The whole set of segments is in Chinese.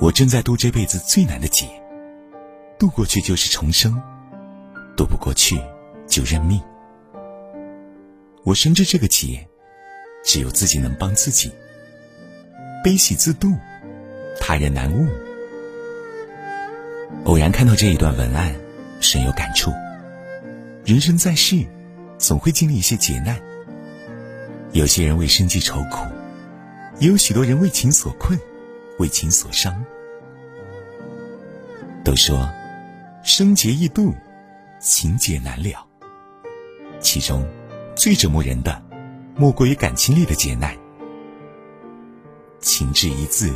我正在渡这辈子最难的劫，渡过去就是重生，渡不过去就认命。我深知这个劫，只有自己能帮自己，悲喜自度，他人难悟。偶然看到这一段文案，深有感触。人生在世，总会经历一些劫难。有些人为生计愁苦，也有许多人为情所困，为情所伤。都说，生劫易渡，情劫难了。其中，最折磨人的，莫过于感情里的劫难。情至一字，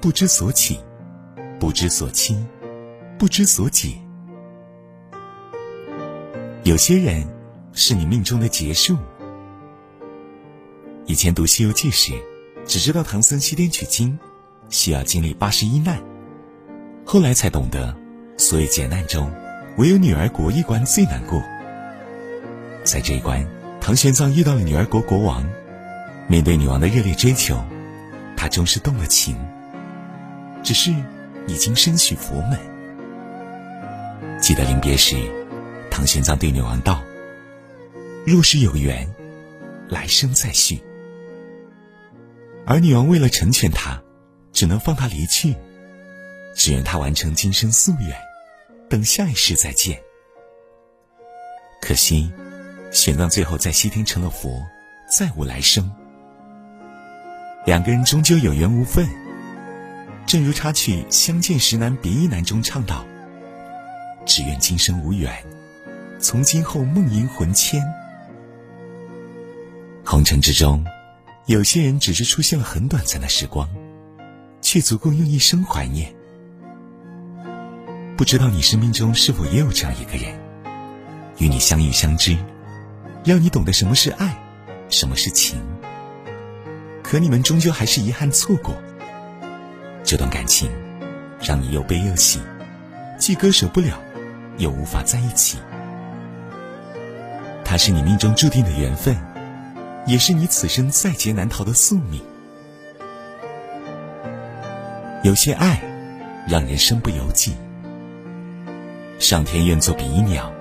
不知所起，不知所期，不知所解。有些人，是你命中的劫数。以前读《西游记》时，只知道唐僧西天取经，需要经历八十一难。后来才懂得，所有劫难中，唯有女儿国一关最难过。在这一关，唐玄奘遇到了女儿国国王，面对女王的热烈追求，他终是动了情。只是，已经身许佛门。记得临别时。唐玄奘对女王道：“若是有缘，来生再续。”而女王为了成全他，只能放他离去，只愿他完成今生夙愿，等下一世再见。可惜，玄奘最后在西天成了佛，再无来生。两个人终究有缘无分，正如插曲《相见时难别亦难》中唱道：“只愿今生无缘。”从今后梦萦魂牵，红尘之中，有些人只是出现了很短暂的时光，却足够用一生怀念。不知道你生命中是否也有这样一个人，与你相遇相知，让你懂得什么是爱，什么是情。可你们终究还是遗憾错过。这段感情，让你又悲又喜，既割舍不了，又无法在一起。他是你命中注定的缘分，也是你此生在劫难逃的宿命。有些爱，让人身不由己。上天愿做比翼鸟，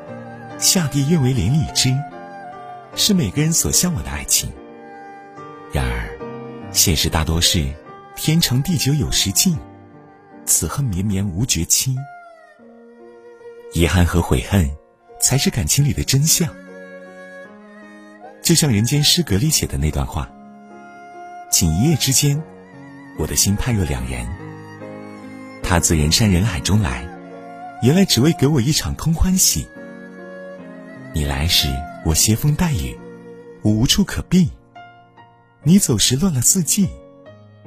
下地愿为连理枝，是每个人所向往的爱情。然而，现实大多是天长地久有时尽，此恨绵绵无绝期。遗憾和悔恨，才是感情里的真相。就像《人间失格》里写的那段话：“仅一夜之间，我的心判若两人。他自人山人海中来，原来只为给我一场空欢喜。你来时，我携风带雨，我无处可避；你走时，乱了四季，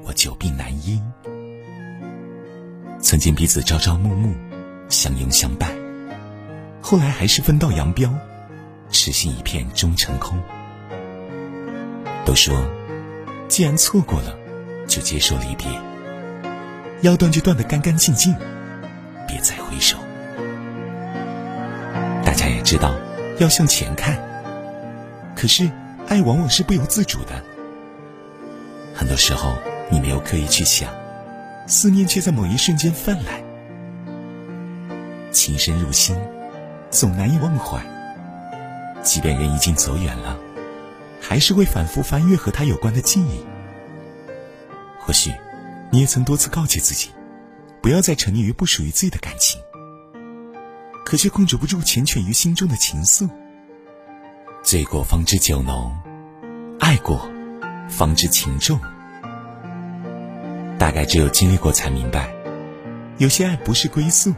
我久病难医。曾经彼此朝朝暮暮，相拥相伴，后来还是分道扬镳，痴心一片终成空。”都说，既然错过了，就接受离别。要断就断得干干净净，别再回首。大家也知道，要向前看。可是，爱往往是不由自主的。很多时候，你没有刻意去想，思念却在某一瞬间泛滥。情深入心，总难以忘怀。即便人已经走远了。还是会反复翻阅和他有关的记忆。或许，你也曾多次告诫自己，不要再沉溺于不属于自己的感情，可却控制不住缱绻于心中的情愫。醉过方知酒浓，爱过方知情重。大概只有经历过才明白，有些爱不是归宿，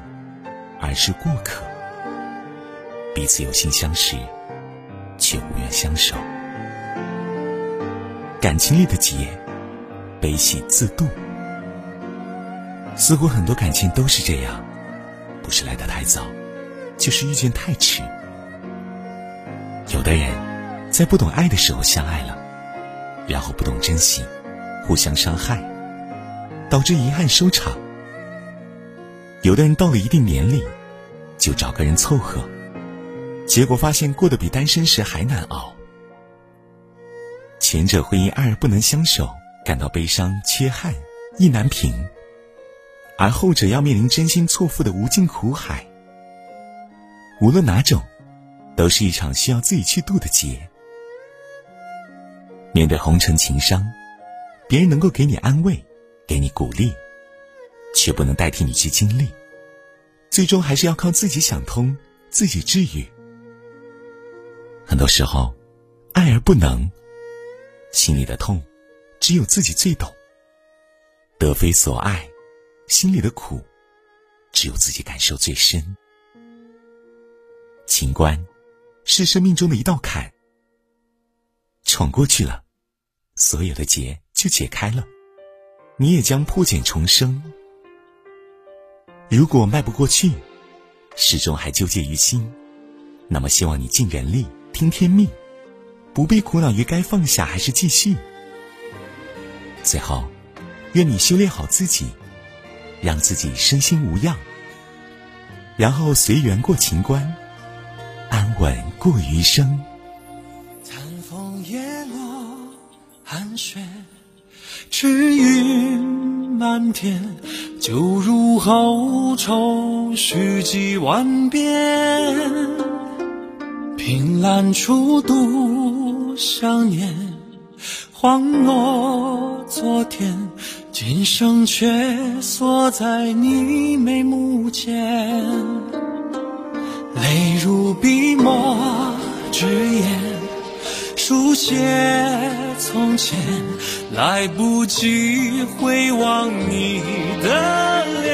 而是过客。彼此有心相识，却无缘相守。感情里的劫，悲喜自渡。似乎很多感情都是这样，不是来得太早，就是遇见太迟。有的人，在不懂爱的时候相爱了，然后不懂珍惜，互相伤害，导致遗憾收场。有的人到了一定年龄，就找个人凑合，结果发现过得比单身时还难熬。前者会因爱而不能相守，感到悲伤、缺憾、意难平；而后者要面临真心错付的无尽苦海。无论哪种，都是一场需要自己去渡的劫。面对红尘情伤，别人能够给你安慰，给你鼓励，却不能代替你去经历。最终还是要靠自己想通，自己治愈。很多时候，爱而不能，心里的痛，只有自己最懂。得非所爱，心里的苦，只有自己感受最深。情关，是生命中的一道坎。闯过去了，所有的结就解开了，你也将破茧重生。如果迈不过去，始终还纠结于心，那么希望你尽人力，听天命，不必苦恼于该放下还是继续。最后，愿你修炼好自己，让自己身心无恙，然后随缘过情关，安稳过余生。寒雪，赤云满天，酒入喉愁绪几万遍。凭栏处独想念，恍若昨天，今生却锁在你眉目间。泪如笔墨纸砚，书写。从前来不及回望你的脸，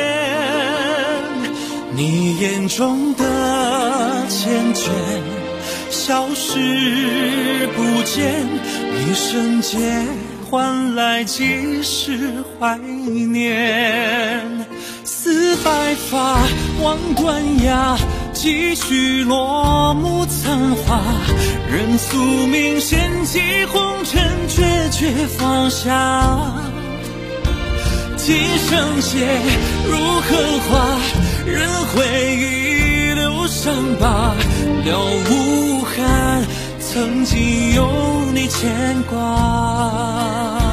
你眼中的缱绻消失不见，一瞬间换来几世怀念。似白发望断崖。几许落幕残花，任宿命掀起红尘，决绝放下。今生劫如荷花，任回忆留伤疤，了无憾，曾经有你牵挂。